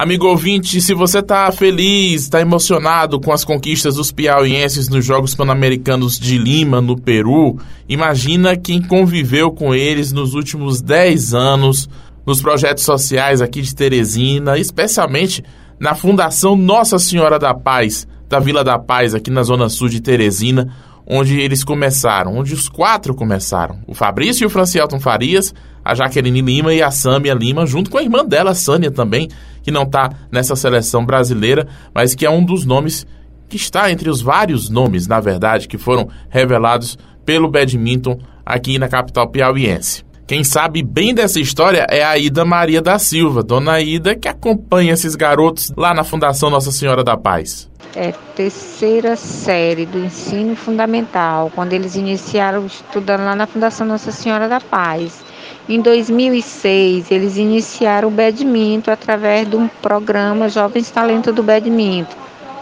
Amigo ouvinte, se você está feliz, está emocionado com as conquistas dos piauienses nos Jogos Pan-Americanos de Lima, no Peru, imagina quem conviveu com eles nos últimos 10 anos nos projetos sociais aqui de Teresina, especialmente na Fundação Nossa Senhora da Paz, da Vila da Paz, aqui na Zona Sul de Teresina, onde eles começaram, onde os quatro começaram. O Fabrício e o Francielton Farias, a Jaqueline Lima e a Sâmia Lima, junto com a irmã dela, a Sânia também, que não está nessa seleção brasileira, mas que é um dos nomes que está entre os vários nomes, na verdade, que foram revelados pelo badminton aqui na capital piauiense. Quem sabe bem dessa história é a Ida Maria da Silva, dona Ida, que acompanha esses garotos lá na Fundação Nossa Senhora da Paz. É terceira série do ensino fundamental, quando eles iniciaram estudando lá na Fundação Nossa Senhora da Paz. Em 2006, eles iniciaram o badminton através de um programa Jovens Talento do Badminton,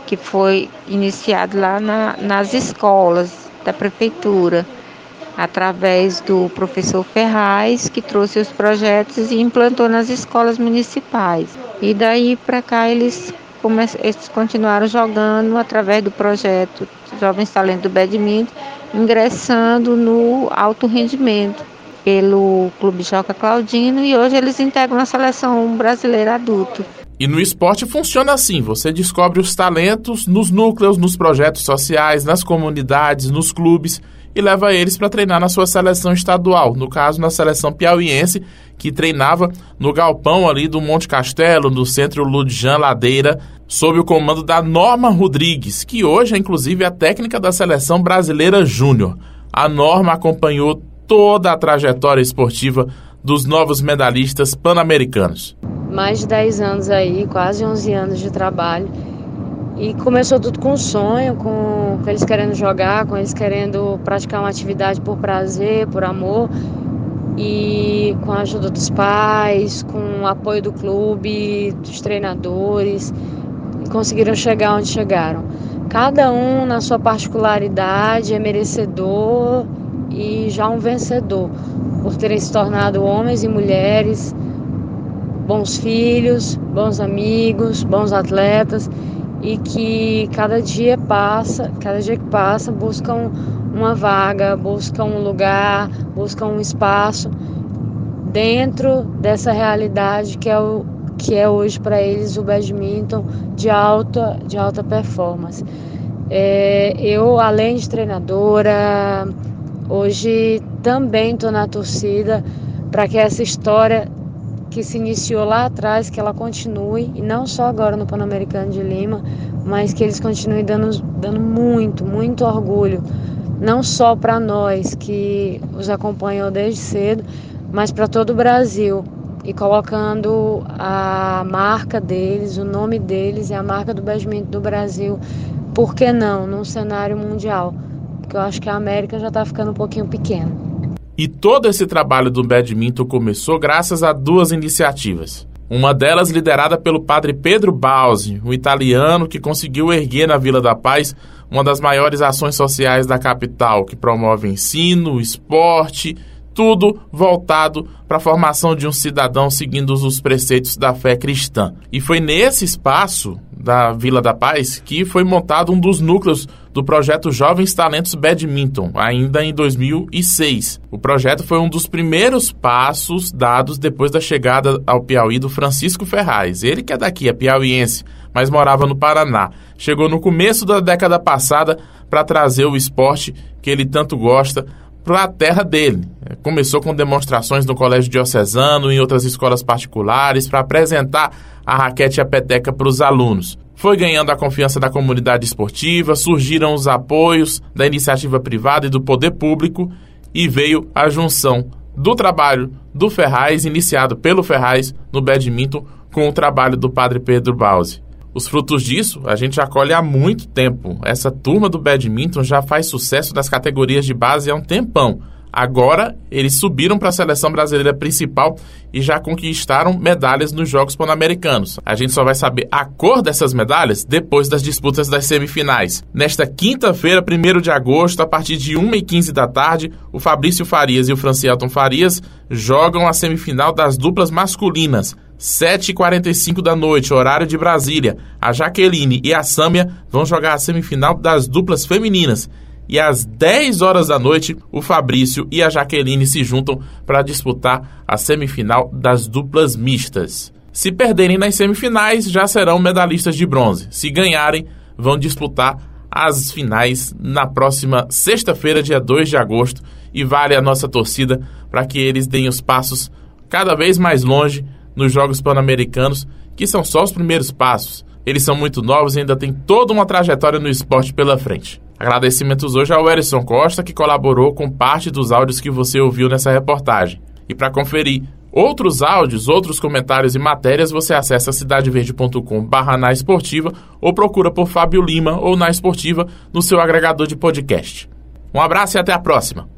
que foi iniciado lá na, nas escolas da prefeitura, através do professor Ferraz, que trouxe os projetos e implantou nas escolas municipais. E daí para cá eles, eles continuaram jogando através do projeto Jovens Talento do Badminton, ingressando no alto rendimento pelo Clube Joca Claudino e hoje eles integram a seleção brasileira adulto. E no esporte funciona assim: você descobre os talentos nos núcleos, nos projetos sociais, nas comunidades, nos clubes e leva eles para treinar na sua seleção estadual, no caso na seleção piauiense, que treinava no galpão ali do Monte Castelo, no centro Ludjan Ladeira, sob o comando da Norma Rodrigues, que hoje é inclusive a técnica da seleção brasileira júnior. A Norma acompanhou toda a trajetória esportiva dos novos medalhistas pan-americanos. Mais de 10 anos aí, quase 11 anos de trabalho. E começou tudo com sonho, com, com eles querendo jogar, com eles querendo praticar uma atividade por prazer, por amor. E com a ajuda dos pais, com o apoio do clube, dos treinadores, conseguiram chegar onde chegaram. Cada um na sua particularidade é merecedor e já um vencedor, por terem se tornado homens e mulheres, bons filhos, bons amigos, bons atletas e que cada dia passa, cada dia que passa, buscam uma vaga, buscam um lugar, buscam um espaço dentro dessa realidade que é o que é hoje para eles o badminton de alta de alta performance. É, eu além de treinadora, Hoje também estou na torcida para que essa história que se iniciou lá atrás, que ela continue, e não só agora no Pan-Americano de Lima, mas que eles continuem dando, dando muito, muito orgulho, não só para nós que os acompanham desde cedo, mas para todo o Brasil, e colocando a marca deles, o nome deles e a marca do badminton do Brasil, por que não, num cenário mundial? Porque eu acho que a América já está ficando um pouquinho pequena. E todo esse trabalho do badminton começou graças a duas iniciativas. Uma delas liderada pelo padre Pedro Bausi, um italiano que conseguiu erguer na Vila da Paz uma das maiores ações sociais da capital, que promove ensino, esporte, tudo voltado para a formação de um cidadão seguindo os preceitos da fé cristã. E foi nesse espaço da Vila da Paz que foi montado um dos núcleos do projeto Jovens Talentos Badminton, ainda em 2006. O projeto foi um dos primeiros passos dados depois da chegada ao Piauí do Francisco Ferraz. Ele que é daqui, é piauiense, mas morava no Paraná. Chegou no começo da década passada para trazer o esporte que ele tanto gosta para a terra dele. Começou com demonstrações no Colégio Diocesano e em outras escolas particulares para apresentar a raquete e a peteca para os alunos. Foi ganhando a confiança da comunidade esportiva, surgiram os apoios da iniciativa privada e do poder público e veio a junção do trabalho do Ferraz, iniciado pelo Ferraz no badminton, com o trabalho do padre Pedro Bause. Os frutos disso a gente já colhe há muito tempo. Essa turma do badminton já faz sucesso nas categorias de base há um tempão. Agora, eles subiram para a seleção brasileira principal e já conquistaram medalhas nos Jogos Pan-Americanos. A gente só vai saber a cor dessas medalhas depois das disputas das semifinais. Nesta quinta-feira, 1 de agosto, a partir de 1h15 da tarde, o Fabrício Farias e o Francielton Farias jogam a semifinal das duplas masculinas. 7h45 da noite, horário de Brasília, a Jaqueline e a Sâmia vão jogar a semifinal das duplas femininas. E às 10 horas da noite, o Fabrício e a Jaqueline se juntam para disputar a semifinal das duplas mistas. Se perderem nas semifinais, já serão medalhistas de bronze. Se ganharem, vão disputar as finais na próxima sexta-feira, dia 2 de agosto. E vale a nossa torcida para que eles deem os passos cada vez mais longe nos Jogos Pan-Americanos, que são só os primeiros passos. Eles são muito novos e ainda têm toda uma trajetória no esporte pela frente. Agradecimentos hoje ao Erison Costa, que colaborou com parte dos áudios que você ouviu nessa reportagem. E para conferir outros áudios, outros comentários e matérias, você acessa cidadeverde.com barra na esportiva ou procura por Fábio Lima ou na esportiva no seu agregador de podcast. Um abraço e até a próxima!